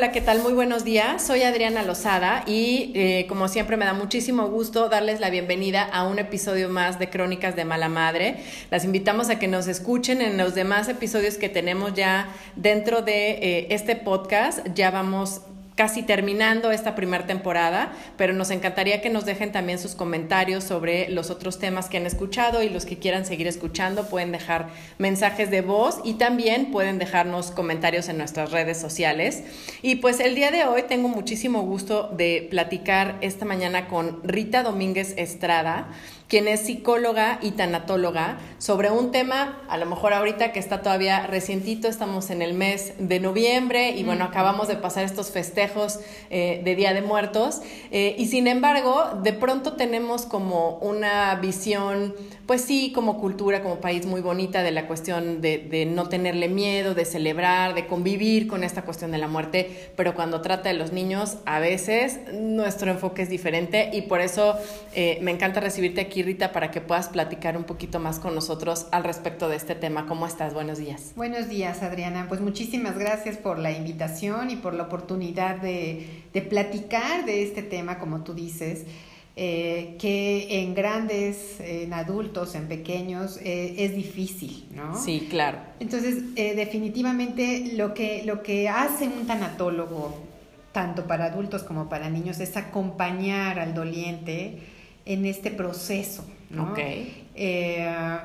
Hola, ¿qué tal? Muy buenos días. Soy Adriana Lozada y eh, como siempre me da muchísimo gusto darles la bienvenida a un episodio más de Crónicas de Mala Madre. Las invitamos a que nos escuchen en los demás episodios que tenemos ya dentro de eh, este podcast. Ya vamos casi terminando esta primera temporada, pero nos encantaría que nos dejen también sus comentarios sobre los otros temas que han escuchado y los que quieran seguir escuchando pueden dejar mensajes de voz y también pueden dejarnos comentarios en nuestras redes sociales. Y pues el día de hoy tengo muchísimo gusto de platicar esta mañana con Rita Domínguez Estrada quien es psicóloga y tanatóloga, sobre un tema, a lo mejor ahorita que está todavía recientito, estamos en el mes de noviembre y bueno, acabamos de pasar estos festejos eh, de Día de Muertos eh, y sin embargo, de pronto tenemos como una visión, pues sí, como cultura, como país muy bonita de la cuestión de, de no tenerle miedo, de celebrar, de convivir con esta cuestión de la muerte, pero cuando trata de los niños, a veces nuestro enfoque es diferente y por eso eh, me encanta recibirte aquí Rita, para que puedas platicar un poquito más con nosotros al respecto de este tema. ¿Cómo estás? Buenos días. Buenos días, Adriana. Pues muchísimas gracias por la invitación y por la oportunidad de, platicar de este tema, como tú dices. Eh, que en grandes, en adultos, en pequeños, eh, es difícil, ¿no? Sí, claro. Entonces, eh, definitivamente lo que, lo que hace un tanatólogo, tanto para adultos como para niños, es acompañar al doliente en este proceso. ¿no? Eh,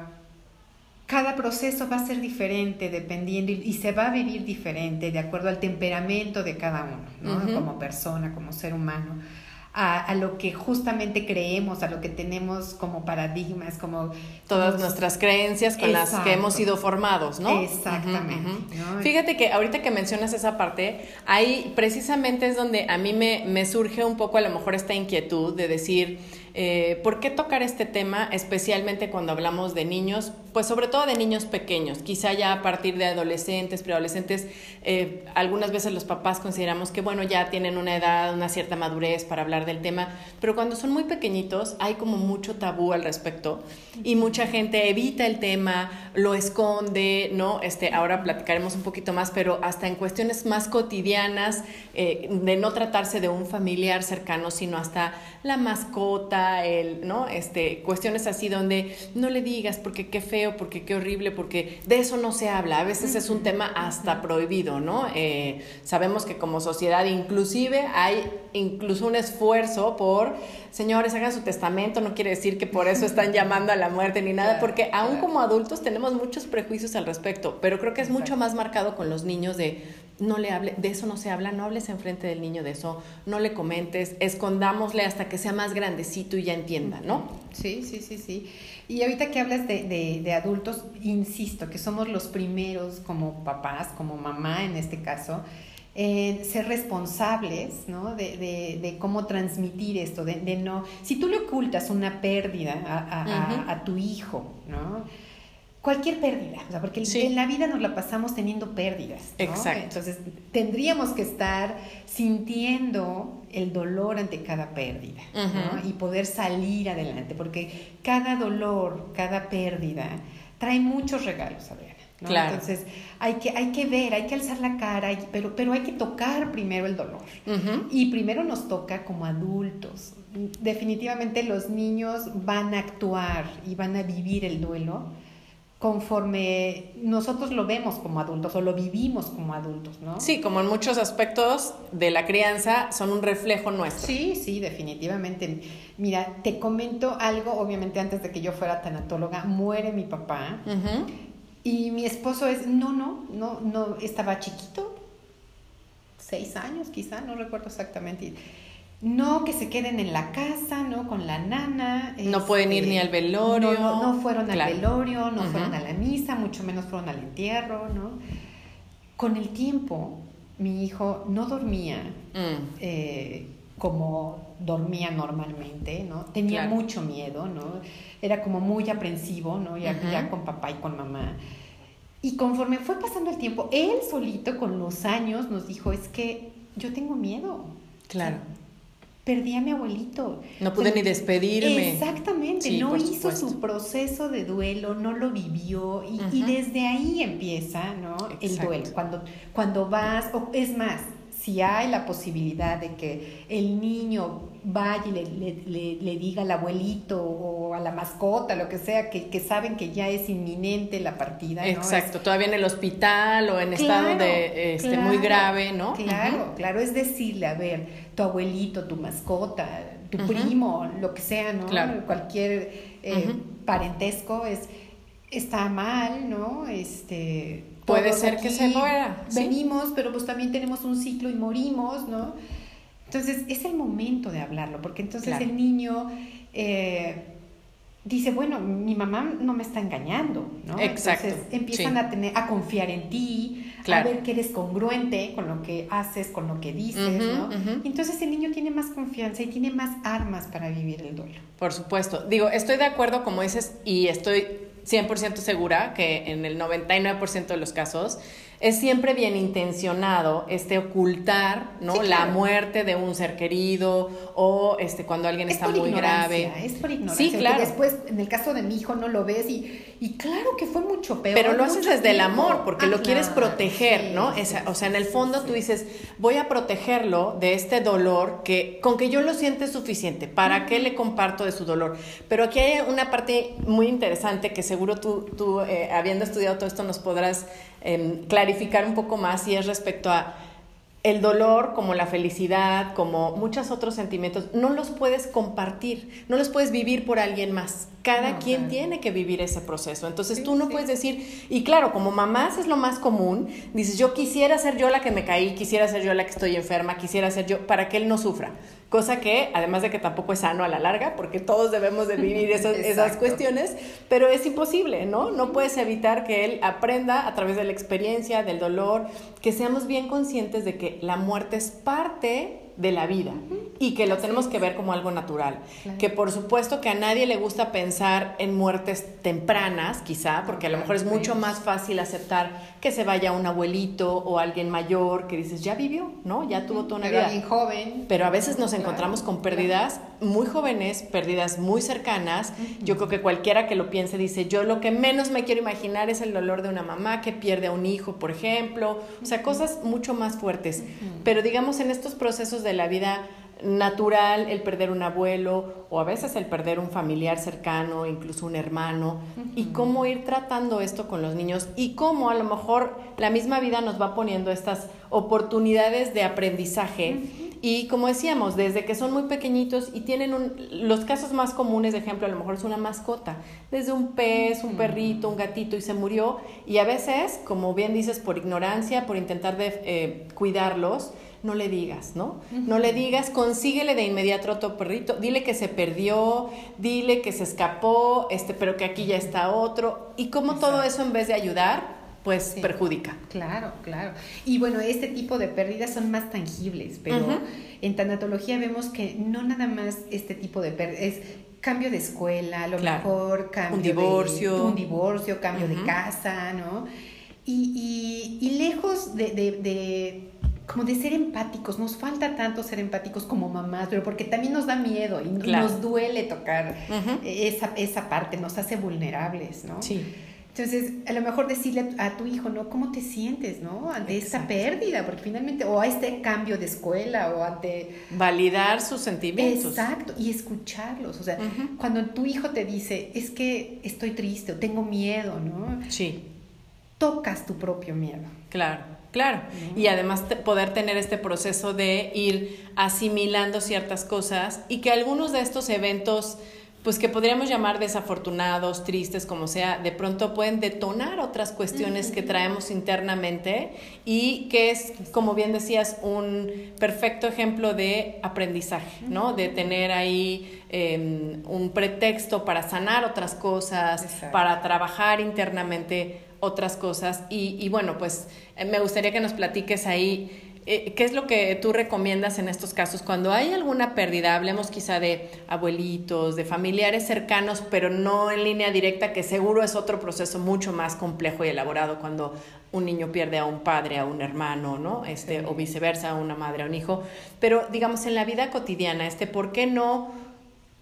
cada proceso va a ser diferente dependiendo y, se va a vivir diferente de acuerdo al temperamento de cada uno, ¿no? como persona, como ser humano. A, lo que justamente creemos, a lo que tenemos como paradigmas, como... Todas nuestras creencias con las que hemos sido formados, ¿no? Exactamente. Fíjate que ahorita que mencionas esa parte, ahí precisamente es donde a mí me, me surge un poco a lo mejor esta inquietud de decir, eh, ¿Por qué tocar este tema, especialmente cuando hablamos de niños? Pues sobre todo de niños pequeños, quizá ya a partir de adolescentes, preadolescentes, eh, algunas veces los papás consideramos que, bueno, ya tienen una edad, una cierta madurez para hablar del tema, pero cuando son muy pequeñitos hay como mucho tabú al respecto y mucha gente evita el tema, lo esconde, ¿no? Este, ahora platicaremos un poquito más, pero hasta en cuestiones más cotidianas, eh, de no tratarse de un familiar cercano, sino hasta la mascota, el, ¿no? Este, cuestiones así donde no le digas porque qué feo, porque qué horrible, porque de eso no se habla. A veces es un tema hasta prohibido, ¿no? Eh, sabemos que como sociedad inclusive hay incluso un esfuerzo por, señores, hagan su testamento, no quiere decir que por eso están llamando a la muerte ni nada, porque aún como adultos tenemos muchos prejuicios al respecto, pero creo que es mucho más marcado con los niños de no le hable, de eso no se habla, no hables enfrente del niño de eso, no le comentes, escondámosle hasta que sea más grandecito y ya entienda, ¿no? Sí, sí, sí, sí. Y ahorita que hablas de, de, adultos, insisto, que somos los primeros como papás, como mamá en este caso, en ser responsables, ¿no? De, de, de, cómo transmitir esto, de, de, no... Si tú le ocultas una pérdida a, a, a tu hijo, ¿no? cualquier pérdida, o sea, porque en la vida nos la pasamos teniendo pérdidas. Exacto. Entonces, tendríamos que estar sintiendo el dolor ante cada pérdida y poder salir adelante, porque cada dolor, cada pérdida trae muchos regalos, Claro. Entonces, hay que, hay que ver, hay que alzar la cara, pero, pero hay que tocar primero el dolor. Y primero nos toca como adultos. Definitivamente los niños van a actuar y van a vivir el duelo conforme nosotros lo vemos como adultos o lo vivimos como adultos, ¿no? Sí, como en muchos aspectos de la crianza son un reflejo nuestro. Sí, sí, definitivamente. Mira, te comento algo, obviamente antes de que yo fuera tanatóloga, muere mi papá y mi esposo es, no, no, no, no, estaba chiquito. seis años quizá, no recuerdo exactamente. No que se queden en la casa, ¿no? Con la nana. No pueden ir ni al este, velorio. No, no, fueron al velorio, no fueron a la misa, mucho menos fueron al entierro, ¿no? Con el tiempo, mi hijo no dormía mm. eh, como dormía normalmente, ¿no? Tenía mucho miedo, ¿no? Era como muy aprensivo, ¿no? Ya, ya con papá y con mamá. Y conforme fue pasando el tiempo, él solito con los años nos dijo, es que yo tengo miedo. Claro. perdí a mi abuelito. No pude ni despedirme. Exactamente, no hizo su proceso de duelo, no lo vivió y, desde ahí empieza, ¿no? El duelo. Cuando, cuando vas, o es más, si hay la posibilidad de que el niño vaya y le, le, diga al abuelito o a la mascota, lo que sea, que, que saben que ya es inminente la partida. Exacto, todavía en el hospital o en estado de este, muy grave, ¿no? Claro, claro, es decirle, a ver, tu abuelito, tu mascota, tu primo, lo que sea, ¿no? Cualquier eh, parentesco es, está mal, ¿no? Este Puede ser que se muera. Venimos, pero pues también tenemos un ciclo y morimos, ¿no? Entonces es el momento de hablarlo, porque entonces el niño eh, dice, bueno, mi mamá no me está engañando, ¿no? Exacto. Entonces empiezan a tener, a confiar en ti, a ver que eres congruente con lo que haces, con lo que dices, ¿no? Entonces el niño tiene más confianza y tiene más armas para vivir el duelo. Por supuesto. Digo, estoy de acuerdo, como dices, y estoy 100% segura que en el 99% de los casos es siempre bien intencionado este ocultar ¿no? la muerte de un ser querido o este cuando alguien está muy grave. Es por ignorancia. Sí, claro. después, en el caso de mi hijo, no lo ves y, y claro que fue mucho peor. Pero lo haces desde el amor, porque lo ah, quieres proteger, ¿no? o sea, en el fondo tú dices, voy a protegerlo de este dolor que con que yo lo siente suficiente. ¿Para qué le comparto de su dolor? Pero aquí hay una parte muy interesante que seguro tú, tú eh, habiendo estudiado todo esto, nos podrás Em, clarificar un poco más y es respecto a el dolor, como la felicidad, como muchos otros sentimientos, no los puedes compartir, no los puedes vivir por alguien más. Cada quien tiene que vivir ese proceso. Entonces tú no puedes decir, y claro, como mamás es lo más común, dices, yo quisiera ser yo la que me caí, quisiera ser yo la que estoy enferma, quisiera ser yo, para que él no sufra. Cosa que, además de que tampoco es sano a la larga, porque todos debemos de vivir esas, esas cuestiones, pero es imposible, ¿no? No puedes evitar que él aprenda a través de la experiencia, del dolor, que seamos bien conscientes de que la muerte es parte de la vida y que lo tenemos que ver como algo natural. Que por supuesto que a nadie le gusta pensar en muertes tempranas, quizá, porque a lo mejor es mucho más fácil aceptar que se vaya un abuelito o alguien mayor que dices, ya vivió, ¿no? Ya tuvo toda una vida. Alguien joven. Pero a veces nos encontramos con pérdidas muy jóvenes, pérdidas muy cercanas. Yo creo que cualquiera que lo piense dice, yo lo que menos me quiero imaginar es el dolor de una mamá que pierde a un hijo, por ejemplo. O sea, cosas mucho más fuertes. Pero digamos, en estos procesos de la vida natural el perder un abuelo o a veces el perder un familiar cercano, incluso un hermano, y cómo ir tratando esto con los niños y cómo a lo mejor la misma vida nos va poniendo estas oportunidades de aprendizaje. Y como decíamos, desde que son muy pequeñitos y tienen un, los casos más comunes, de ejemplo, a lo mejor es una mascota, desde un pez, un perrito, un gatito y se murió, y a veces, como bien dices, por ignorancia, por intentar de, eh, cuidarlos, no le digas, ¿no? No le digas, consíguele de inmediato otro perrito, dile que se perdió, dile que se escapó, este, pero que aquí ya está otro. Y como todo eso en vez de ayudar, pues perjudica. Claro, claro. Y bueno, este tipo de pérdidas son más tangibles, pero en tanatología vemos que no nada más este tipo de pérdidas, es cambio de escuela, a lo mejor cambio un divorcio, de, un divorcio, cambio de casa, ¿no? Y, y, lejos de como de ser empáticos, nos falta tanto ser empáticos como mamás, pero porque también nos da miedo y nos duele tocar esa, esa parte, nos hace vulnerables, ¿no? Sí. Entonces, a lo mejor decirle a tu hijo, ¿no? ¿Cómo te sientes, ¿no? Ante esta pérdida, porque finalmente, o a este cambio de escuela, o ante... Validar sus sentimientos. Exacto, y escucharlos. O sea, cuando tu hijo te dice, es que estoy triste o tengo miedo, ¿no? Sí. Tocas tu propio miedo. Claro. Claro, y además poder tener este proceso de ir asimilando ciertas cosas y que algunos de estos eventos pues que podríamos llamar desafortunados, tristes, como sea, de pronto pueden detonar otras cuestiones que traemos internamente y que es, como bien decías, un perfecto ejemplo de aprendizaje, ¿no? De tener ahí em, un pretexto para sanar otras cosas, para trabajar internamente otras cosas y, y bueno, pues eh, me gustaría que nos platiques ahí eh, ¿qué es lo que tú recomiendas en estos casos? Cuando hay alguna pérdida, hablemos quizá de abuelitos, de familiares cercanos, pero no en línea directa, que seguro es otro proceso mucho más complejo y elaborado cuando un niño pierde a un padre, a un hermano, ¿no? Este, o viceversa, a una madre, a un hijo. Pero digamos, en la vida cotidiana, este, ¿por qué no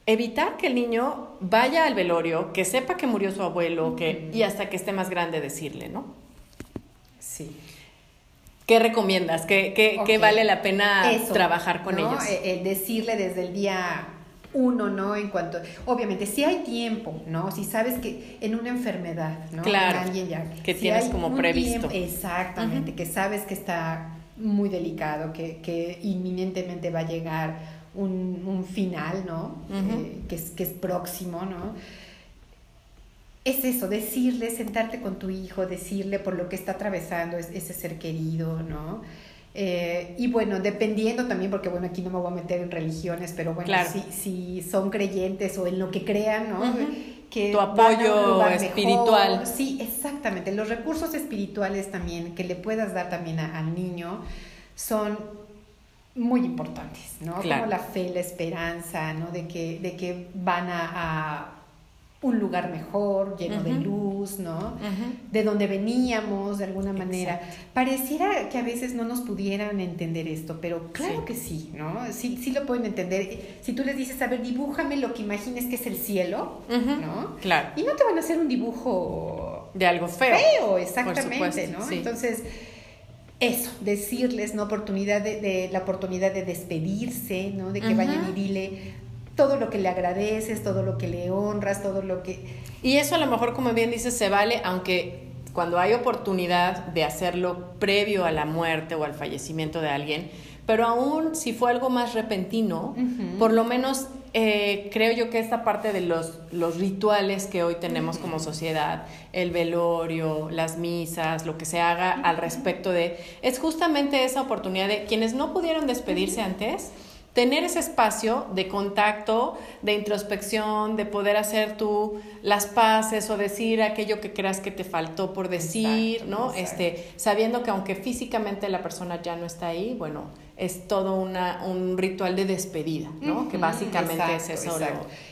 evitar que el niño vaya al velorio, que sepa que murió su abuelo, que, y hasta que esté más grande decirle, ¿no? Sí. ¿Qué recomiendas? ¿Qué, qué, vale la pena trabajar con ellos? Eh, eh, decirle desde el día uno, ¿no? En cuanto, obviamente, si hay tiempo, ¿no? Si sabes que en una enfermedad, ¿no? Claro. Alguien ya, que tienes como previsto. exactamente, que sabes que está muy delicado, que, que inminentemente va a llegar un, un final, ¿no? Eh, que, es, que es próximo, ¿no? es eso, decirle, sentarte con tu hijo, decirle por lo que está atravesando ese ser querido, ¿no? Eh, y bueno, dependiendo también, porque bueno, aquí no me voy a meter en religiones, pero bueno, si, son creyentes o en lo que crean, ¿no? que tu apoyo espiritual. Sí, exactamente. Los recursos espirituales también que le puedas dar también al niño son muy importantes, ¿no? Como la fe, la esperanza, ¿no? De que, de que van a un lugar mejor, lleno de luz, ¿no? De donde veníamos, de alguna manera. Pareciera que a veces no nos pudieran entender esto, pero claro que sí, ¿no? Sí, sí lo pueden entender. Si tú les dices, a ver, dibújame lo que imagines que es el cielo, ¿no? Claro. Y no te van a hacer un dibujo... De algo feo. Feo, exactamente, ¿no? Entonces eso, decirles, ¿no? Oportunidad de, la oportunidad de despedirse, ¿no? De que vayan y dile, todo lo que le agradeces, todo lo que le honras, todo lo que... Y eso a lo mejor, como bien dices, se vale, aunque cuando hay oportunidad de hacerlo previo a la muerte o al fallecimiento de alguien, pero aún si fue algo más repentino, por lo menos eh, creo yo que esta parte de los, los rituales que hoy tenemos como sociedad, el velorio, las misas, lo que se haga al respecto de, es justamente esa oportunidad de quienes no pudieron despedirse antes, tener ese espacio de contacto, de introspección, de poder hacer tú las paces o decir aquello que creas que te faltó por decir, ¿no? Este, sabiendo que aunque físicamente la persona ya no está ahí, bueno, es todo una, un ritual de despedida, ¿no? que básicamente es eso.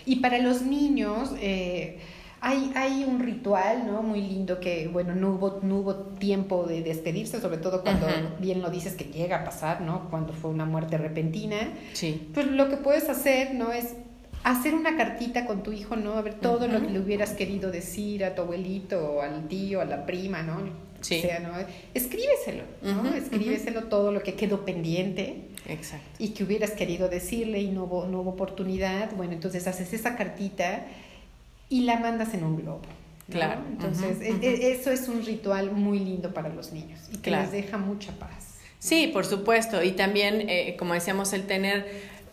Y para los niños, eh, hay, hay un ritual, ¿no? Muy lindo que, bueno, no hubo, no hubo tiempo de despedirse, sobre todo cuando bien lo dices que llega a pasar, ¿no? Cuando fue una muerte repentina. Sí. Pues lo que puedes hacer, ¿no? Es hacer una cartita con tu hijo, ¿no? A ver todo lo que le hubieras querido decir a tu abuelito, al tío, a la prima, ¿no? Sí. O sea, ¿no? Escríbeselo, ¿no? Escríbeselo todo lo que quedó pendiente. Exacto. Y que hubieras querido decirle y no hubo, no hubo oportunidad. Bueno, entonces haces esa cartita y la mandas en un globo. Claro. Entonces, e, e, eso es un ritual muy lindo para los niños y que les deja mucha paz. Sí, por supuesto. Y también, eh, como decíamos, el tener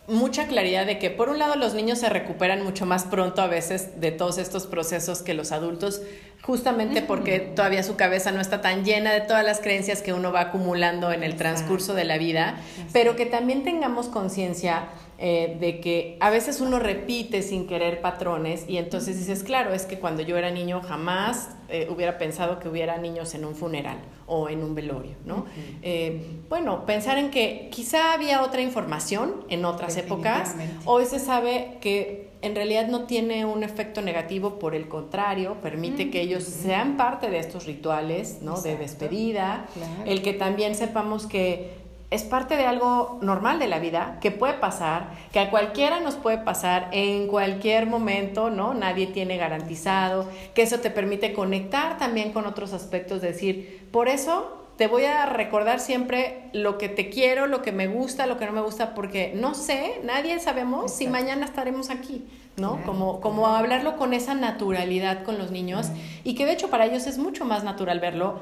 mucha claridad de que por un lado los niños se recuperan mucho más pronto a veces de todos estos procesos que los adultos, justamente porque todavía su cabeza no está tan llena de todas las creencias que uno va acumulando en el transcurso de la vida, pero que también tengamos conciencia eh, de que a veces uno repite sin querer patrones y entonces dices, claro, es que cuando yo era niño jamás eh, hubiera pensado que hubiera niños en un funeral o en un velorio, ¿no? Eh, bueno, pensar en que quizá había otra información en otras épocas, hoy se sabe que en realidad no tiene un efecto negativo, por el contrario, permite que ellos sean parte de estos rituales, ¿no? De despedida, el que también sepamos que es parte de algo normal de la vida, que puede pasar, que a cualquiera nos puede pasar en cualquier momento, ¿no? Nadie tiene garantizado, que eso te permite conectar también con otros aspectos, decir, por eso te voy a recordar siempre lo que te quiero, lo que me gusta, lo que no me gusta, porque no sé, nadie sabemos si mañana estaremos aquí, ¿no? como, como hablarlo con esa naturalidad con los niños y que de hecho para ellos es mucho más natural verlo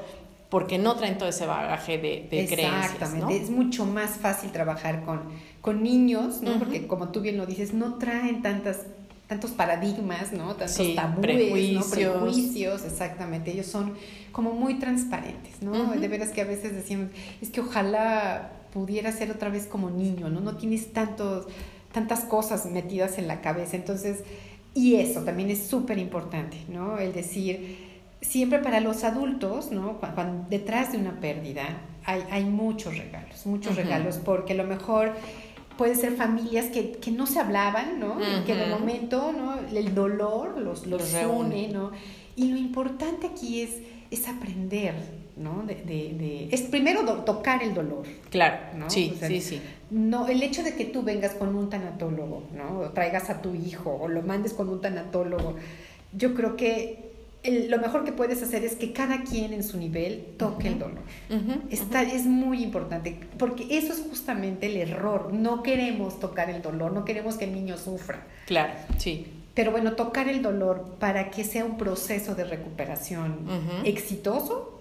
porque no traen todo ese bagaje de, de creencias. Exactamente, es mucho más fácil trabajar con, con niños, ¿no? Porque como tú bien lo dices, no traen tantas tantos paradigmas, ¿no? Tantos tabúes, prejuicios. ¿no? Prejuicios, exactamente. Ellos son como muy transparentes, ¿no? De veras que a veces decimos, es que ojalá pudiera ser otra vez como niño, ¿no? No tienes tantos, tantas cosas metidas en la cabeza. Entonces, y eso también es súper importante, ¿no? El decir, siempre para los adultos, ¿no? Cuando, detrás de una pérdida hay, hay muchos regalos, muchos regalos, porque a lo mejor puede ser familias que, que no se hablaban, ¿no? Que en el momento, ¿no? El dolor los, los, une, ¿no? Y lo importante aquí es, es aprender, ¿no? De, de, es primero tocar el dolor. Claro, ¿no? Sí, sí, sí. No, el hecho de que tú vengas con un tanatólogo, ¿no? O traigas a tu hijo o lo mandes con un tanatólogo, yo creo que lo mejor que puedes hacer es que cada quien en su nivel toque el dolor. Está, Es muy importante, porque eso es justamente el error. No queremos tocar el dolor, no queremos que el niño sufra. Claro, sí. Pero bueno, tocar el dolor para que sea un proceso de recuperación exitoso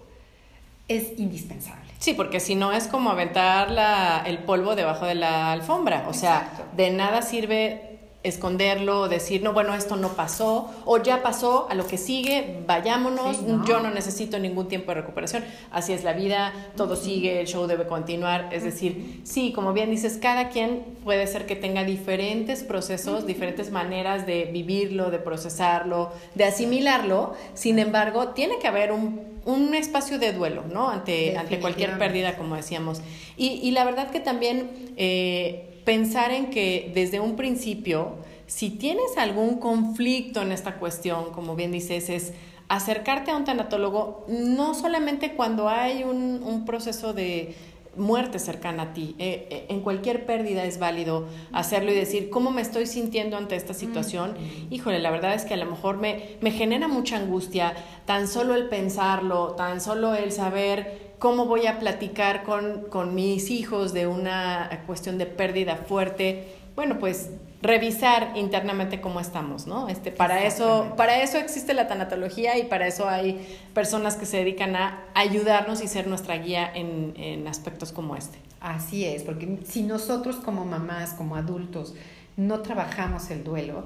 es indispensable. Sí, porque si no es como aventar la, el polvo debajo de la alfombra. O sea, de nada sirve esconderlo, decir, no, bueno, esto no pasó, o ya pasó, a lo que sigue, vayámonos, yo no necesito ningún tiempo de recuperación, así es la vida, todo sigue, el show debe continuar, es decir, sí, como bien dices, cada quien puede ser que tenga diferentes procesos, diferentes maneras de vivirlo, de procesarlo, de asimilarlo, sin embargo, tiene que haber un, un espacio de duelo, ¿no? Ante, ante cualquier pérdida, como decíamos. Y, y la verdad que también... Eh, pensar en que desde un principio, si tienes algún conflicto en esta cuestión, como bien dices, es acercarte a un tanatólogo no solamente cuando hay un, proceso de muerte cercana a ti. Eh, eh, en cualquier pérdida es válido hacerlo y decir, ¿cómo me estoy sintiendo ante esta situación? Híjole, la verdad es que a lo mejor me, me genera mucha angustia, tan solo el pensarlo, tan solo el saber cómo voy a platicar con, con mis hijos de una cuestión de pérdida fuerte. Bueno, pues revisar internamente cómo estamos, ¿no? Este, para eso, para eso existe la tanatología y para eso hay personas que se dedican a ayudarnos y ser nuestra guía en, en aspectos como este. Así es, porque si nosotros como mamás, como adultos, no trabajamos el duelo,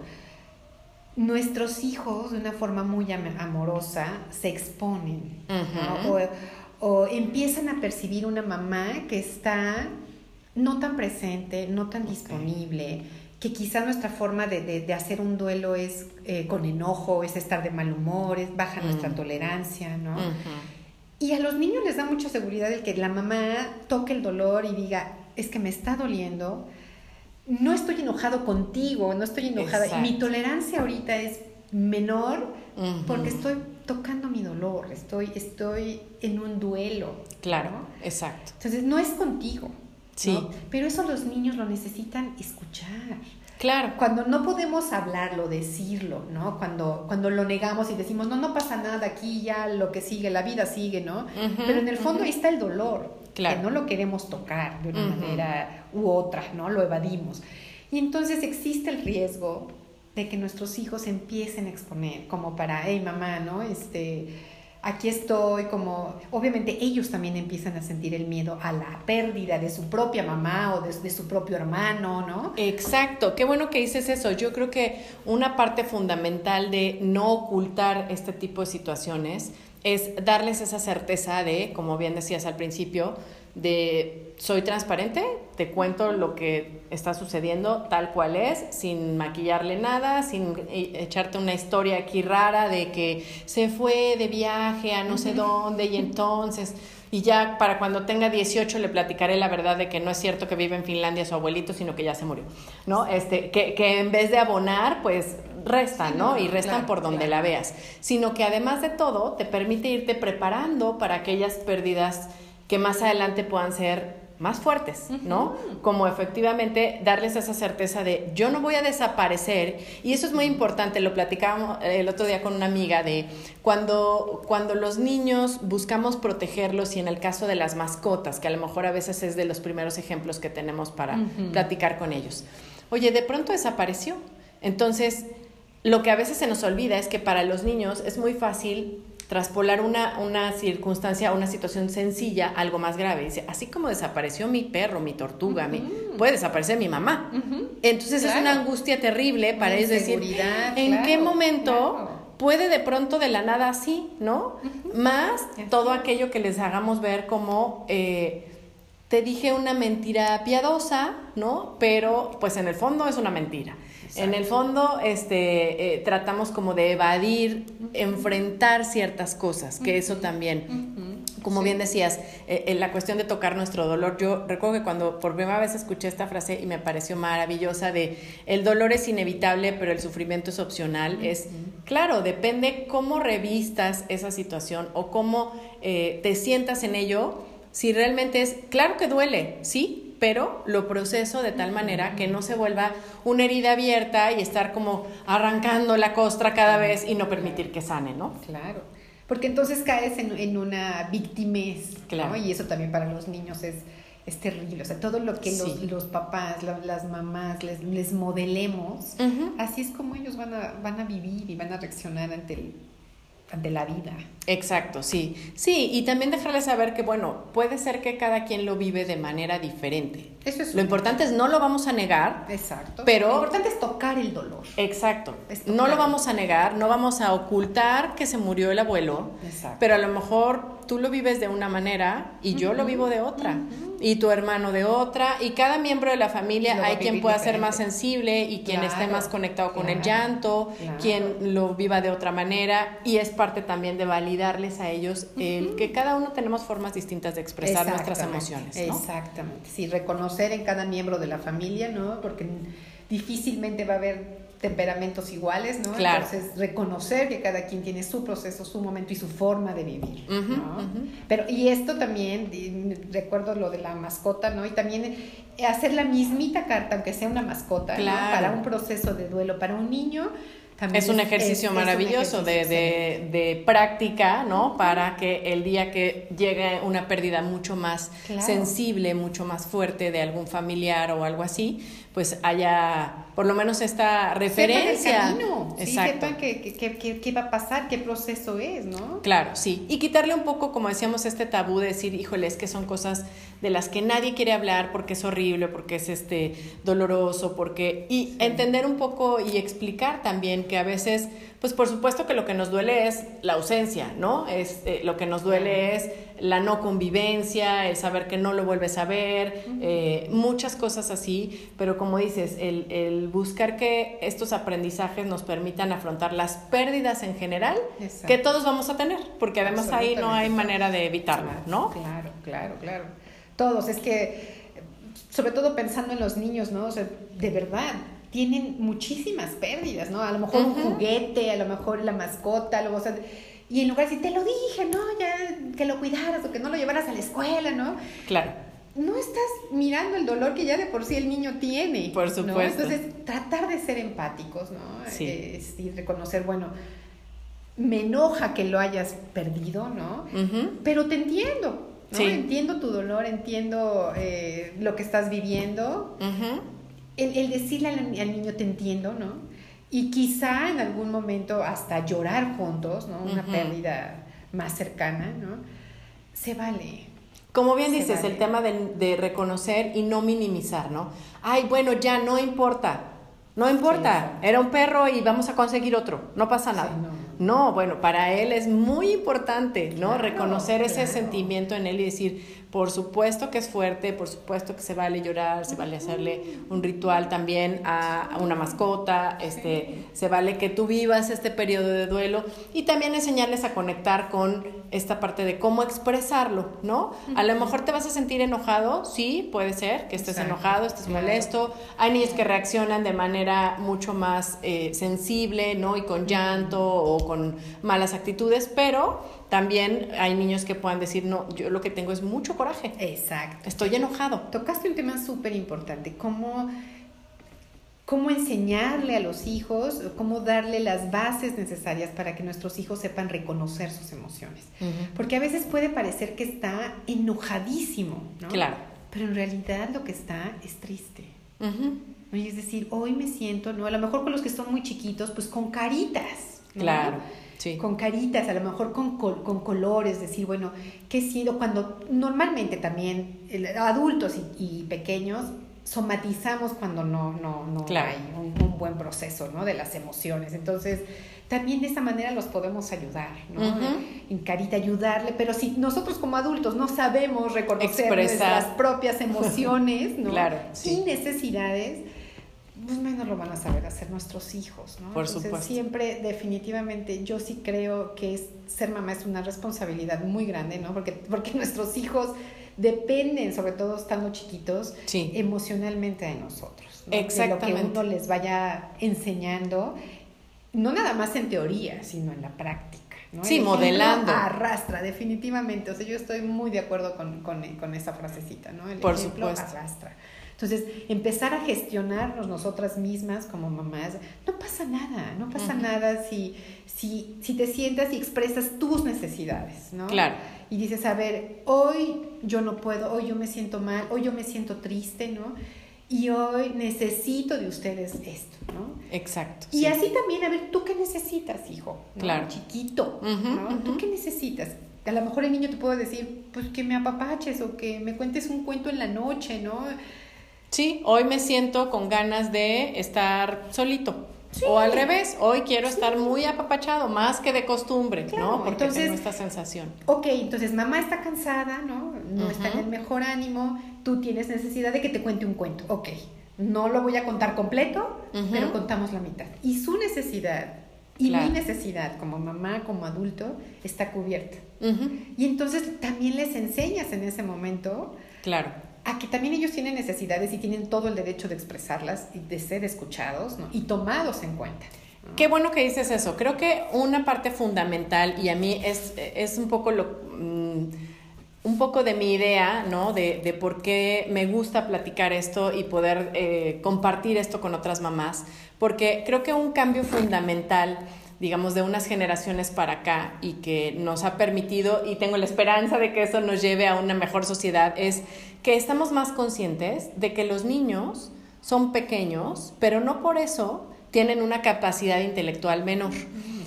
nuestros hijos de una forma muy amorosa se exponen, ¿no? o empiezan a percibir una mamá que está no tan presente, no tan disponible, que quizá nuestra forma de, hacer un duelo es eh, con enojo, es estar de mal humor, es baja nuestra mm. tolerancia, ¿no? Y a los niños les da mucha seguridad el que la mamá toque el dolor y diga, es que me está doliendo, no estoy enojado contigo, no estoy enojada, mi tolerancia ahorita es menor porque estoy tocando mi dolor, estoy, estoy en un duelo. Claro, exacto. Entonces, no es contigo. Sí. Pero eso los niños lo necesitan escuchar. Claro. Cuando no podemos hablarlo, decirlo, ¿no? Cuando, cuando lo negamos y decimos, no, no pasa nada, aquí ya lo que sigue, la vida sigue, ¿no? Pero en el fondo ahí está el dolor, claro. que no lo queremos tocar de una manera u otra, ¿no? Lo evadimos. Y entonces existe el riesgo de que nuestros hijos empiecen a exponer, como para, hey mamá, ¿no? Este, aquí estoy, como, obviamente ellos también empiezan a sentir el miedo a la pérdida de su propia mamá o de, su propio hermano, ¿no? Exacto, qué bueno que dices eso. Yo creo que una parte fundamental de no ocultar este tipo de situaciones es darles esa certeza de, como bien decías al principio, de soy transparente, te cuento lo que está sucediendo tal cual es, sin maquillarle nada, sin e, echarte una historia aquí rara de que se fue de viaje a no sé dónde y entonces, y ya para cuando tenga 18 le platicaré la verdad de que no es cierto que vive en Finlandia su abuelito, sino que ya se murió, ¿no? Este, que, que en vez de abonar, pues restan, ¿no? Y restan por donde la veas, sino que además de todo te permite irte preparando para aquellas pérdidas que más adelante puedan ser más fuertes, ¿no? Como efectivamente darles esa certeza de yo no voy a desaparecer y eso es muy importante, lo platicábamos el otro día con una amiga de cuando cuando los niños buscamos protegerlos y en el caso de las mascotas, que a lo mejor a veces es de los primeros ejemplos que tenemos para platicar con ellos. Oye, de pronto desapareció. Entonces, lo que a veces se nos olvida es que para los niños es muy fácil traspolar una, una circunstancia, una situación sencilla, algo más grave. Dice, así como desapareció mi perro, mi tortuga, mi, puede desaparecer mi mamá. Entonces es una angustia terrible para ellos decir, ¿en qué momento puede de pronto de la nada así, ¿no? Más todo aquello que les hagamos ver como... Eh, te dije una mentira piadosa, ¿no? Pero pues en el fondo es una mentira. En el fondo, este, eh, tratamos como de evadir, enfrentar ciertas cosas, que eso también, como bien decías, eh, en la cuestión de tocar nuestro dolor, yo recuerdo que cuando por primera vez escuché esta frase y me pareció maravillosa de el dolor es inevitable, pero el sufrimiento es opcional, es claro, depende cómo revistas esa situación o cómo eh, te sientas en ello, si realmente es, claro que duele, sí, pero lo proceso de tal manera que no se vuelva una herida abierta y estar como arrancando la costra cada vez y no permitir que sane, ¿no? Claro. Porque entonces caes en, una victimez, claro. Y eso también para los niños es, es terrible. O sea, todo lo que los, los, papás, las mamás les, les modelemos, así es como ellos van a, van a vivir y van a reaccionar ante el, de la vida. Exacto, sí. Sí, y también dejarles saber que, bueno, puede ser que cada quien lo vive de manera diferente. Eso es lo importante es no lo vamos a negar. Exacto. Pero lo importante es tocar el dolor. Exacto. No lo vamos a negar, no vamos a ocultar que se murió el abuelo. Exacto. Pero a lo mejor tú lo vives de una manera y yo lo vivo de otra. Y tu hermano de otra. Y cada miembro de la familia hay quien pueda ser más sensible y quien esté más conectado con el llanto, quien lo viva de otra manera. Y es parte también de validarles a ellos el que cada uno tenemos formas distintas de expresar nuestras emociones. Exactamente. Sí, reconocer en cada miembro de la familia, ¿no? Porque difícilmente va a haber temperamentos iguales, ¿no? Claro. Entonces, reconocer que cada quien tiene su proceso, su momento y su forma de vivir, ¿no? Pero, y esto también, recuerdo lo de la mascota, ¿no? Y también hacer la mismita carta, aunque sea una mascota, ¿no? Para un proceso de duelo, para un niño, es un ejercicio maravilloso de, de, de, práctica, ¿no? Para que el día que llegue una pérdida mucho más sensible, mucho más fuerte de algún familiar o algo así, pues haya por lo menos esta referencia. Sepan el camino, Exacto. sepan qué, va a pasar, qué proceso es, ¿no? Claro, sí. Y quitarle un poco, como decíamos, este tabú de decir, híjole, es que son cosas de las que nadie quiere hablar porque es horrible, porque es este doloroso, porque. Y entender un poco y explicar también que a veces pues por supuesto que lo que nos duele es la ausencia, ¿no? Es, eh, lo que nos duele es la no convivencia, el saber que no lo vuelves a ver, eh, muchas cosas así, pero como dices, el, el, buscar que estos aprendizajes nos permitan afrontar las pérdidas en general que todos vamos a tener, porque además ahí no hay manera de evitarlo, ¿no? Claro, claro, claro. Todos, es que, sobre todo pensando en los niños, ¿no? O sea, de verdad, tienen muchísimas pérdidas, ¿no? A lo mejor un juguete, a lo mejor la mascota, luego, o sea, y en lugar de decir, te lo dije, ¿no? Ya que lo cuidaras o que no lo llevaras a la escuela, ¿no? Claro. No estás mirando el dolor que ya de por sí el niño tiene. Por supuesto. Entonces, tratar de ser empáticos, ¿no? Sí. y reconocer, bueno, me enoja que lo hayas perdido, ¿no? Pero te entiendo, ¿no? Sí. Entiendo tu dolor, entiendo eh, lo que estás viviendo el, decirle al, niño te entiendo, ¿no? Y quizá en algún momento hasta llorar juntos, ¿no? Una pérdida más cercana, ¿no? Se vale. Como bien dices, el tema de, reconocer y no minimizar, ¿no? Ay, bueno, ya no importa. No importa, era un perro y vamos a conseguir otro, no pasa nada. no. bueno, para él es muy importante, ¿no? Reconocer ese sentimiento en él y decir, por supuesto que es fuerte, por supuesto que se vale llorar, se vale hacerle un ritual también a, una mascota, este, se vale que tú vivas este periodo de duelo y también enseñarles a conectar con esta parte de cómo expresarlo, ¿no? A lo mejor te vas a sentir enojado, sí, puede ser que estés enojado, estés molesto. Hay niños que reaccionan de manera mucho más eh, sensible, ¿no? Y con llanto o con malas actitudes, pero también hay niños que puedan decir, no, yo lo que tengo es mucho coraje. Exacto. Estoy enojado. Tocaste un tema súper importante, cómo, cómo enseñarle a los hijos, cómo darle las bases necesarias para que nuestros hijos sepan reconocer sus emociones. Porque a veces puede parecer que está enojadísimo, ¿no? Claro. Pero en realidad lo que está es triste. Es decir, hoy me siento, ¿no? A lo mejor con los que son muy chiquitos, pues con caritas Claro. Sí. Con caritas, a lo mejor con, con colores, decir, bueno, ¿qué he sido? Cuando normalmente también adultos y, pequeños somatizamos cuando no, no, no hay un, buen proceso ¿no? de las emociones. Entonces, también de esa manera los podemos ayudar, ¿no? En carita ayudarle, pero si nosotros como adultos no sabemos reconocer nuestras propias emociones, ¿no? claro, Y necesidades, pues menos lo van a saber hacer nuestros hijos, ¿no? Por Entonces, supuesto. siempre, definitivamente, yo sí creo que es, ser mamá es una responsabilidad muy grande, ¿no? Porque, porque nuestros hijos dependen, sobre todo estando chiquitos, emocionalmente de nosotros. ¿no? Exactamente. De lo que uno les vaya enseñando no nada más en teoría, sino en la práctica. ¿no? Sí, modelando. Arrastra, definitivamente. O sea, yo estoy muy de acuerdo con, con, con esa frasecita, ¿no? El Por ejemplo supuesto. arrastra. Entonces, empezar a gestionarnos nosotras mismas como mamás, no pasa nada, no pasa nada si, si, si te sientas y expresas tus necesidades, ¿no? Claro. Y dices, a ver, hoy yo no puedo, hoy yo me siento mal, hoy yo me siento triste, ¿no? y hoy necesito de ustedes esto, ¿no? Exacto. Y así también, a ver, ¿tú qué necesitas, hijo? Claro. Chiquito, ¿no? ¿Tú qué necesitas? A lo mejor el niño te puede decir, pues que me apapaches o que me cuentes un cuento en la noche, ¿no? Sí, hoy me siento con ganas de estar solito. O al revés, hoy quiero estar muy apapachado, más que de costumbre, ¿no? Porque entonces, tengo esta sensación. Ok, entonces mamá está cansada, ¿no? No está en el mejor ánimo, tú tienes necesidad de que te cuente un cuento. Ok, no lo voy a contar completo, pero contamos la mitad. Y su necesidad y mi necesidad como mamá, como adulto, está cubierta. Y entonces también les enseñas en ese momento. Claro a que también ellos tienen necesidades y tienen todo el derecho de expresarlas y de ser escuchados ¿no? y tomados en cuenta. Qué bueno que dices eso. Creo que una parte fundamental, y a mí es, es un poco lo... Mm, un poco de mi idea, ¿no? De, de, por qué me gusta platicar esto y poder eh, compartir esto con otras mamás, porque creo que un cambio fundamental digamos, de unas generaciones para acá y que nos ha permitido, y tengo la esperanza de que eso nos lleve a una mejor sociedad, es que estamos más conscientes de que los niños son pequeños, pero no por eso tienen una capacidad intelectual menor.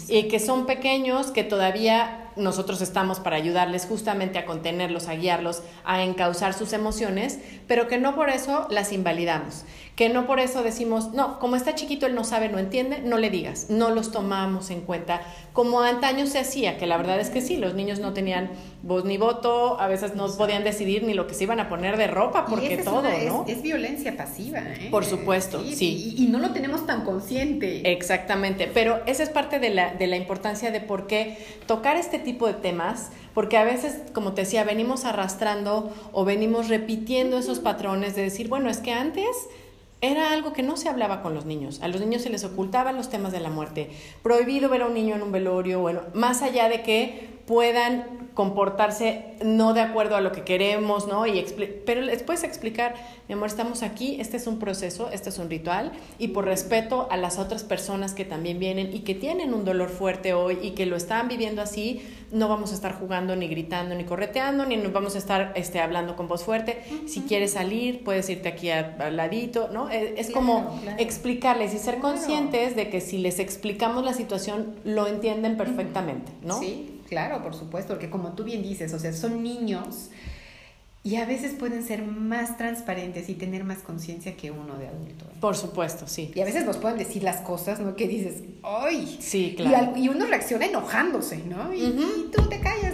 Y que son pequeños, que todavía nosotros estamos para ayudarles justamente a contenerlos, a guiarlos, a encauzar sus emociones, pero que no por eso las invalidamos, que no por eso decimos, no, como está chiquito, él no sabe, no entiende, no le digas, no los tomamos en cuenta, como antaño se hacía, que la verdad es que sí, los niños no tenían voz ni voto, a veces no podían decidir ni lo que se iban a poner de ropa, porque todo, ¿no? Es, violencia pasiva, ¿eh? Por supuesto, sí. Y, y, no lo tenemos tan consciente. Exactamente, pero esa es parte de la, de la importancia de por qué tocar este tipo de temas, porque a veces, como te decía, venimos arrastrando o venimos repitiendo esos patrones de decir, bueno, es que antes era algo que no se hablaba con los niños. A los niños se les ocultaban los temas de la muerte. Prohibido ver a un niño en un velorio, bueno, más allá de que puedan comportarse no de acuerdo a lo que queremos, ¿no? Y pero les puedes explicar, mi amor, estamos aquí, este es un proceso, este es un ritual, y por respeto a las otras personas que también vienen y que tienen un dolor fuerte hoy y que lo están viviendo así, no vamos a estar jugando, ni gritando, ni correteando, ni nos vamos a estar este, hablando con voz fuerte. Si quieres salir, puedes irte aquí al ladito, ¿no? E, es, como explicarles y ser conscientes de que si les explicamos la situación, lo entienden perfectamente, ¿no? Sí. Claro, por supuesto, porque como tú bien dices, o sea, son niños y a veces pueden ser más transparentes y tener más conciencia que uno de adulto. ¿eh? Por supuesto, sí. Y a veces nos pueden decir las cosas, ¿no? Que dices, ¡ay! Sí, claro. Y, uno reacciona enojándose, ¿no? Y, te callas. ¿Y tú qué me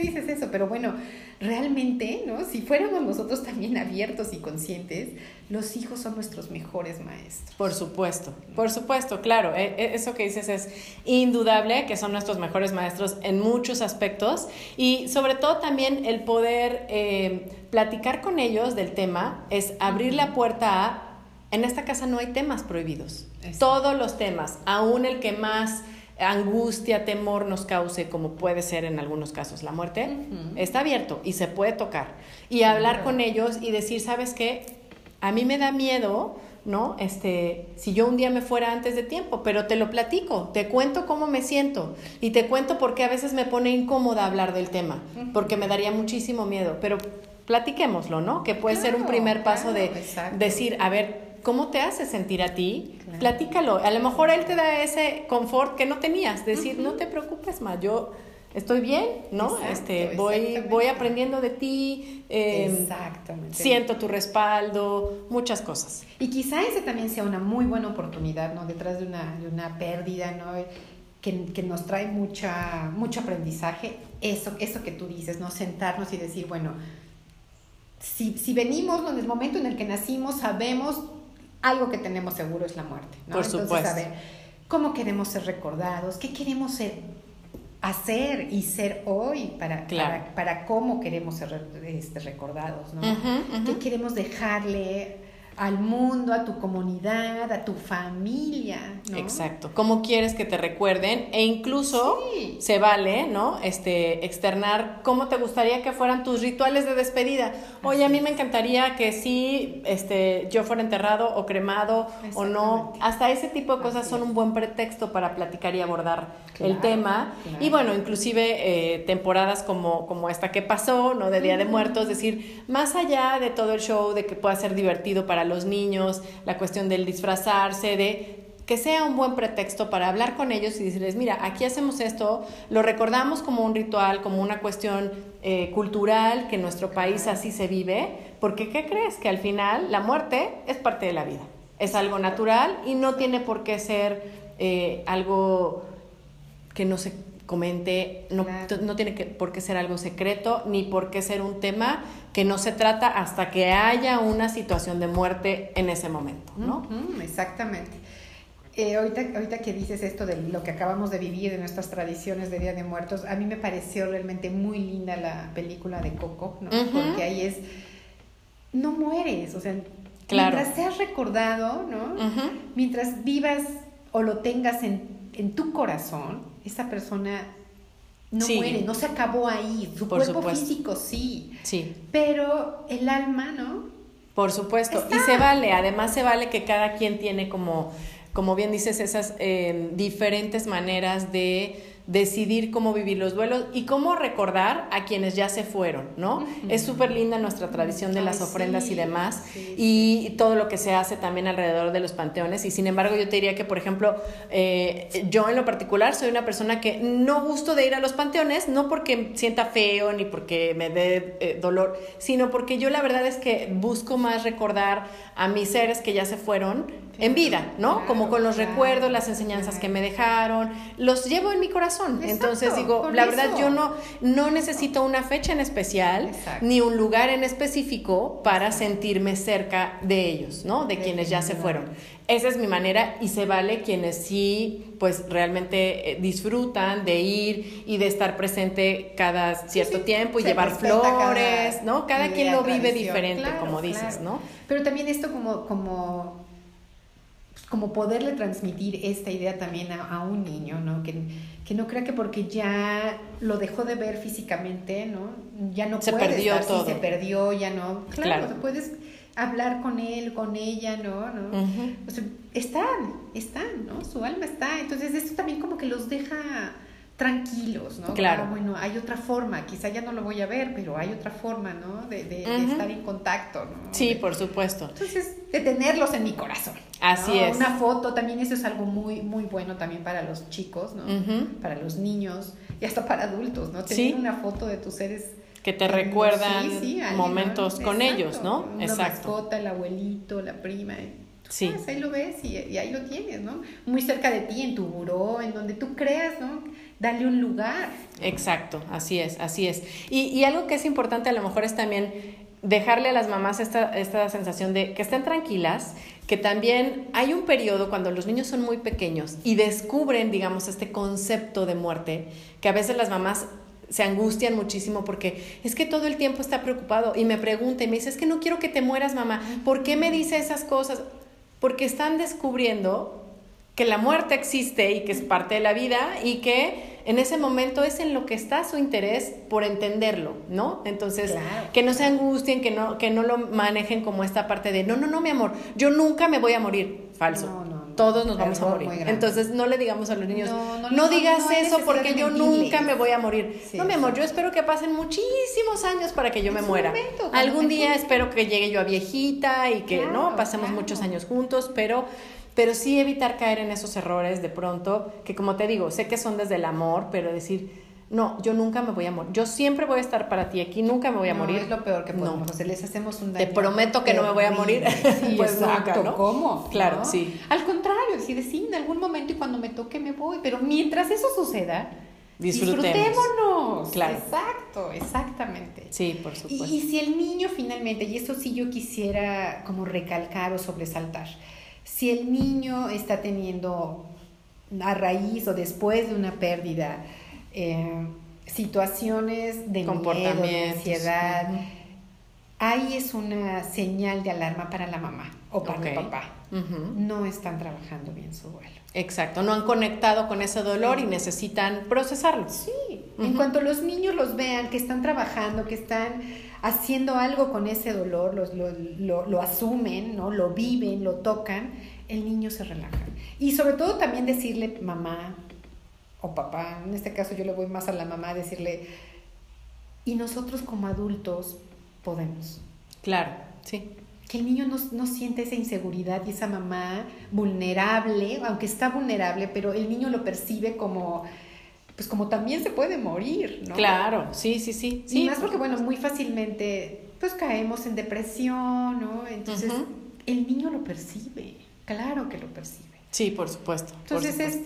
dices eso? Pero bueno, realmente, ¿no? Si fuéramos nosotros también abiertos y conscientes, los hijos son nuestros mejores maestros. Por supuesto, por supuesto, claro. E, e, eso que dices es indudable que son nuestros mejores maestros en muchos aspectos y sobre todo también el poder eh, platicar con ellos del tema es abrir la puerta a, en esta casa no hay temas prohibidos. Todos los temas, aún el que más angustia, temor nos cause, como puede ser en algunos casos la muerte, está abierto y se puede tocar. Y hablar con ellos y decir, ¿sabes qué? A mí me da miedo, ¿no? Este, si yo un día me fuera antes de tiempo, pero te lo platico, te cuento cómo me siento y te cuento por qué a veces me pone incómoda hablar del tema, porque me daría muchísimo miedo, pero platiquémoslo, ¿no? Que puede ser un primer paso de decir, a ver, ¿cómo te hace sentir a ti platícalo. A lo mejor él te da ese confort que no tenías, decir, no te preocupes más, yo estoy bien, ¿no? este, voy, voy aprendiendo de ti, eh, siento tu respaldo, muchas cosas. Y quizá ese también sea una muy buena oportunidad, ¿no? Detrás de una, de una pérdida, ¿no? Que, que, nos trae mucha, mucho aprendizaje, eso, eso que tú dices, ¿no? Sentarnos y decir, bueno, si, si venimos en el momento en el que nacimos, sabemos algo que tenemos seguro es la muerte, ¿no? Por supuesto. Entonces, a ver, ¿cómo queremos ser recordados? ¿Qué queremos ser hacer y ser hoy para, para, cómo queremos ser este, recordados, ¿no? ¿Qué queremos dejarle al mundo, a tu comunidad, a tu familia. ¿no? Exacto. ¿Cómo quieres que te recuerden? E incluso se vale, ¿no? Este, externar cómo te gustaría que fueran tus rituales de despedida. Oye, a mí me encantaría que sí, este, yo fuera enterrado o cremado o no. Hasta ese tipo de cosas son un buen pretexto para platicar y abordar el tema. Y bueno, inclusive eh, temporadas como, como esta que pasó, ¿no? De Día de Muertos, decir, más allá de todo el show, de que pueda ser divertido para los niños, la cuestión del disfrazarse, de que sea un buen pretexto para hablar con ellos y decirles, mira, aquí hacemos esto, lo recordamos como un ritual, como una cuestión eh, cultural, que en nuestro país así se vive, porque ¿qué crees? Que al final la muerte es parte de la vida, es algo natural y no tiene por qué ser eh, algo que no se comente, no, no tiene que, por qué ser algo secreto, ni por qué ser un tema que no se trata hasta que haya una situación de muerte en ese momento, ¿no? exactamente. Eh, ahorita, ahorita que dices esto de lo que acabamos de vivir, de nuestras tradiciones de Día de Muertos, a mí me pareció realmente muy linda la película de Coco, ¿no? Porque ahí es, no mueres, o sea, mientras seas recordado, ¿no? Mientras vivas o lo tengas en, en tu corazón, esa persona no muere, no se acabó ahí. Su cuerpo físico sí. Sí. Pero el alma, ¿no? Por supuesto. Y se vale, además se vale que cada quien tiene como, como bien dices, esas eh, diferentes maneras de decidir cómo vivir los duelos y cómo recordar a quienes ya se fueron, ¿no? Es súper linda nuestra tradición de las ofrendas y demás y todo lo que se hace también alrededor de los panteones. Y sin embargo yo te diría que, por ejemplo, eh, yo en lo particular soy una persona que no gusto de ir a los panteones, no porque sienta feo ni porque me dé eh, dolor, sino porque yo la verdad es que busco más recordar a mis seres que ya se fueron en vida, ¿no? Como con los recuerdos, las enseñanzas que me dejaron, los llevo en mi corazón entonces digo, la verdad yo no, no necesito una fecha en especial ni un lugar en específico para sentirme cerca de ellos, ¿no? De, quienes ya se fueron. Esa es mi manera y se vale quienes sí, pues realmente eh, disfrutan de ir y de estar presente cada cierto tiempo y llevar flores, ¿no? Cada quien lo vive diferente, como dices, ¿no? Pero también esto como, como como poderle transmitir esta idea también a, un niño, ¿no? Que, que, no crea que porque ya lo dejó de ver físicamente, ¿no? Ya no se perdió todo. se perdió, ya no. Claro, puedes hablar con él, con ella, ¿no? ¿no? o sea, están, están, ¿no? Su alma está. Entonces, esto también como que los deja tranquilos, ¿no? Claro. bueno, hay otra forma, quizá ya no lo voy a ver, pero hay otra forma, ¿no? De, de, estar en contacto, ¿no? Sí, por supuesto. Entonces, de tenerlos en mi corazón. Así es. Una foto, también eso es algo muy, muy bueno también para los chicos, ¿no? Para los niños y hasta para adultos, ¿no? Tener una foto de tus seres que te recuerdan momentos con ellos, ¿no? Exacto. La mascota, el abuelito, la prima. Sí. ahí lo ves y, y, ahí lo tienes, ¿no? Muy cerca de ti, en tu buró, en donde tú creas, ¿no? Dale un lugar. Exacto, así es, así es. Y, y algo que es importante a lo mejor es también dejarle a las mamás esta, esta sensación de que estén tranquilas, que también hay un periodo cuando los niños son muy pequeños y descubren, digamos, este concepto de muerte, que a veces las mamás se angustian muchísimo porque es que todo el tiempo está preocupado y me pregunta y me dice, es que no quiero que te mueras, mamá, ¿por qué me dice esas cosas? Porque están descubriendo que la muerte existe y que es parte de la vida y que en ese momento es en lo que está su interés por entenderlo, ¿no? Entonces, que no se angustien, que no, que no lo manejen como esta parte de, no, no, no, mi amor, yo nunca me voy a morir. Falso. Todos nos vamos a morir. Entonces, no le digamos a los niños, no, digas eso porque yo nunca me voy a morir. no, mi amor, yo espero que pasen muchísimos años para que yo me muera. Algún día espero que llegue yo a viejita y que, ¿no? Pasemos muchos años juntos, pero pero sí evitar caer en esos errores de pronto, que como te digo, sé que son desde el amor, pero decir, no, yo nunca me voy a morir, yo siempre voy a estar para ti aquí, nunca me voy a no, morir. es lo peor que podemos No. hacer, les hacemos un daño. Te prometo que no me voy a morir. Sí, Pues exacto, ¿no? ¿cómo? Claro, ¿No? sí. Al contrario, decir, sí, en algún momento y cuando me toque me voy, pero mientras eso suceda, Disfrutemos. disfrutémonos. Claro. Exacto, exactamente. Sí, por Y, supuesto. y si el niño finalmente, y eso sí yo quisiera como recalcar o sobresaltar, si el niño está teniendo a raíz o después de una pérdida eh, situaciones de miedo, de ansiedad, ahí es una señal de alarma para la mamá o para el papá. No están trabajando bien su duelo. Exacto, no han conectado con ese dolor y necesitan procesarlo. Sí, en cuanto los niños los vean, que están trabajando, que están haciendo algo con ese dolor, lo, lo- lo asumen, ¿no? lo viven, lo tocan, el niño se relaja. Y sobre todo también decirle mamá o papá, en este caso yo le voy más a la mamá, decirle, y nosotros como adultos podemos. Claro, sí. Que el niño no, no siente esa inseguridad y esa mamá vulnerable, aunque está vulnerable, pero el niño lo percibe como, pues como también se puede morir, ¿no? Claro, sí, sí, sí. Y sí más porque, bueno, muy fácilmente, pues caemos en depresión, ¿no? Entonces, el niño lo percibe, claro que lo percibe. Sí, por supuesto. por Entonces, es,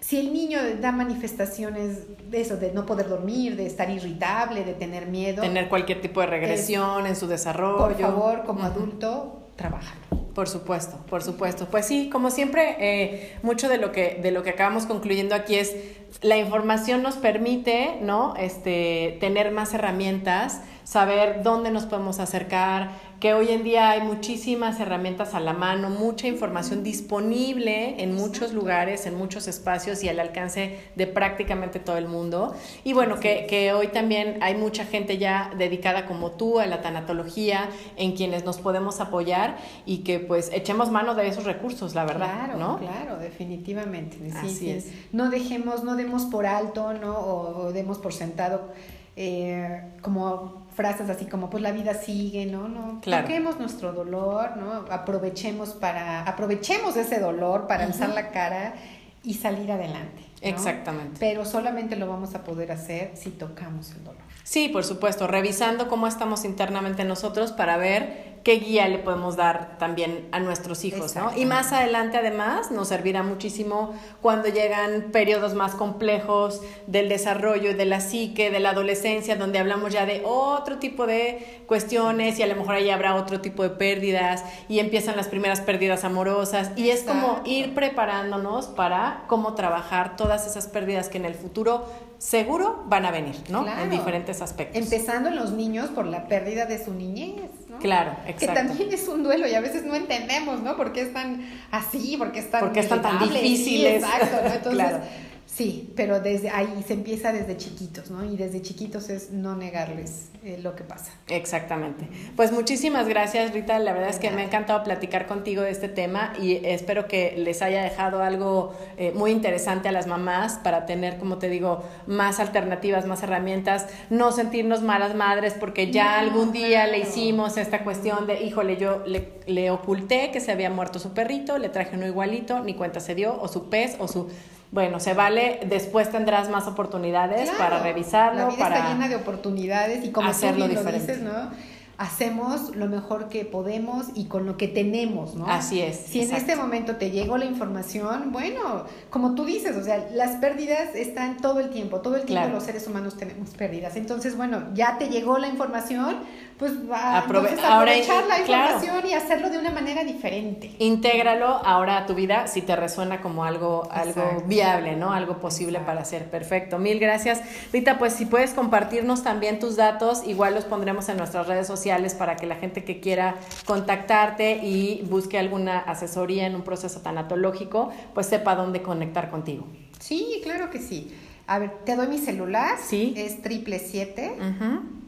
si el niño da manifestaciones de eso, de no poder dormir, de estar irritable, de tener miedo, Tener cualquier tipo de regresión en su desarrollo. por favor, como adulto, trabájalo. Por supuesto, por supuesto. Pues sí, como siempre, eh, mucho de lo que de lo que acabamos concluyendo aquí es la información nos permite, ¿no? Este, tener más herramientas, saber dónde nos podemos acercar, que hoy en día hay muchísimas herramientas a la mano, mucha información disponible en muchos lugares, en muchos espacios y al alcance de prácticamente todo el mundo. Y bueno, que, que hoy también hay mucha gente ya dedicada como tú a la tanatología, en quienes nos podemos apoyar y que pues echemos mano de esos recursos, la verdad, Claro, ¿no? claro, definitivamente. Sí, Así sí. es. No dejemos, no demos por alto, ¿no? O, o demos por sentado eh, como frases así como pues la vida sigue, ¿no? No, Claro. toquemos nuestro dolor, ¿no? Aprovechemos para, aprovechemos ese dolor para alzar la cara y salir adelante. ¿no? Exactamente. Pero solamente lo vamos a poder hacer si tocamos el dolor. Sí, por supuesto, revisando cómo estamos internamente nosotros para ver qué guía le podemos dar también a nuestros hijos, ¿no? Y más adelante además nos servirá muchísimo cuando llegan periodos más complejos del desarrollo y de la psique, de la adolescencia, donde hablamos ya de otro tipo de cuestiones y a lo mejor ahí habrá otro tipo de pérdidas y empiezan las primeras pérdidas amorosas. Y es como ir preparándonos para cómo trabajar todas esas pérdidas que en el futuro seguro van a venir, ¿no? Claro. En diferentes aspectos. Empezando en los niños por la pérdida de su niñez, ¿no? Claro, Que exacto. también es un duelo y a veces no entendemos, ¿no? ¿Por qué están así? ¿Por qué están, ¿Por qué están tan? Sí, difíciles? exacto, ¿no? Entonces, Claro. Sí, pero desde ahí se empieza desde chiquitos, ¿no? Y desde chiquitos es no negarles eh, lo que pasa. Exactamente. Pues muchísimas gracias, Rita. La verdad es que me ha encantado platicar contigo de este tema y espero que les haya dejado algo eh, muy interesante a las mamás para tener, como te digo, más alternativas, más herramientas, no sentirnos malas madres porque ya No, algún día le hicimos esta cuestión de, híjole, yo le, le oculté que se había muerto su perrito, le traje uno igualito, ni cuenta se dio, o su pez, o su... Bueno, se vale, después tendrás más oportunidades Claro, para revisarlo, La vida para... está llena de oportunidades y como hacerlo tú bien lo diferente. dices, ¿no? Hacemos lo mejor que podemos y con lo que tenemos, ¿no? Así es, Si en este momento te llegó la información, bueno, como tú dices, o sea, las pérdidas están todo el tiempo, todo el tiempo Claro. los seres humanos tenemos pérdidas. Entonces, bueno, ya te llegó la información, pues va Aprove- entonces ahora, aprovechar la claro. información y hacerlo de una manera diferente. Intégralo ahora a tu vida si te resuena como algo, algo Exacto. viable, ¿no? Algo posible Exacto. para hacer. Perfecto. Mil gracias. Rita, pues si puedes compartirnos también tus datos, igual los pondremos en nuestras redes sociales para que la gente que quiera contactarte y busque alguna asesoría en un proceso tanatológico, pues sepa dónde conectar contigo. Sí, claro que sí. A ver, te doy mi celular. Sí. Es triple siete. Ujú.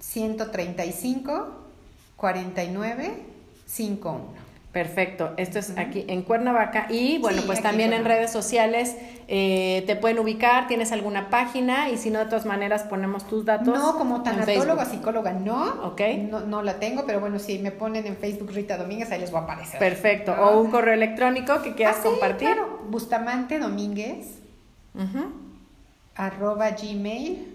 135 49 51. Perfecto, esto es aquí en Cuernavaca y bueno, pues también en redes sociales eh, te pueden ubicar, tienes alguna página y si no, de todas maneras ponemos tus datos. No, como tanatóloga, psicóloga, no. Ok. No, no, la tengo, pero bueno, si me ponen en Facebook Rita Domínguez, ahí les voy a aparecer. Perfecto, o un correo electrónico que quieras ah, sí, compartir. Claro, Bustamante Domínguez, arroba gmail.com.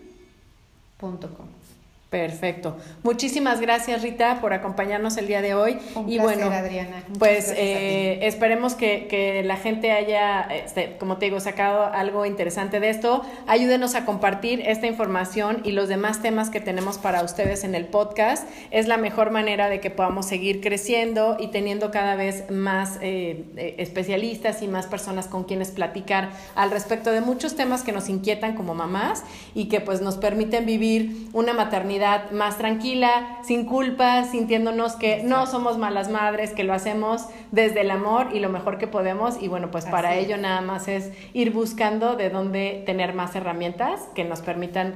Perfecto. Muchísimas gracias Rita por acompañarnos el día de hoy. Un y placer, bueno, Adriana. pues eh, esperemos que, que, la gente haya, este, como te digo, sacado algo interesante de esto. Ayúdenos a compartir esta información y los demás temas que tenemos para ustedes en el podcast. Es la mejor manera de que podamos seguir creciendo y teniendo cada vez más eh, eh especialistas y más personas con quienes platicar al respecto de muchos temas que nos inquietan como mamás y que pues nos permiten vivir una maternidad más tranquila, sin culpa, sintiéndonos que no somos malas madres, que lo hacemos desde el amor y lo mejor que podemos. Y bueno, pues para ello nada más es ir buscando de dónde tener más herramientas que nos permitan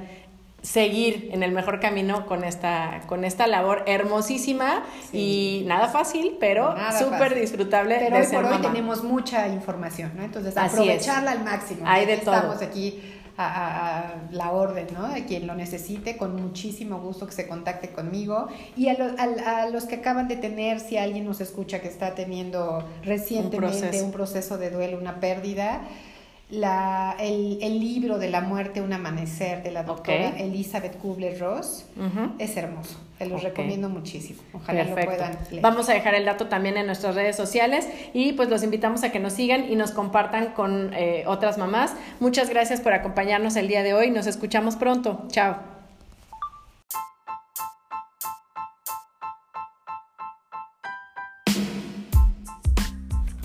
seguir en el mejor camino con esta, con esta labor hermosísima y nada fácil, pero súper disfrutable pero de hoy ser por hoy mamá. tenemos mucha información, ¿no? Entonces, aprovecharla al máximo. Hay de todo. Estamos aquí a, a, a, la orden, ¿no? De quien lo necesite, con muchísimo gusto que se contacte conmigo. Y a, lo, a, a, los que acaban de tener, si alguien nos escucha que está teniendo recientemente un proceso, un proceso de duelo, una pérdida, la, el, el, libro de la muerte, un amanecer de la doctora okay. Elizabeth Kubler-Ross uh -huh. es hermoso. Te los okay. recomiendo muchísimo. Ojalá Perfecto. lo puedan leer. Vamos a dejar el dato también en nuestras redes sociales y pues los invitamos a que nos sigan y nos compartan con eh, otras mamás. Muchas gracias por acompañarnos el día de hoy. Nos escuchamos pronto. Chao.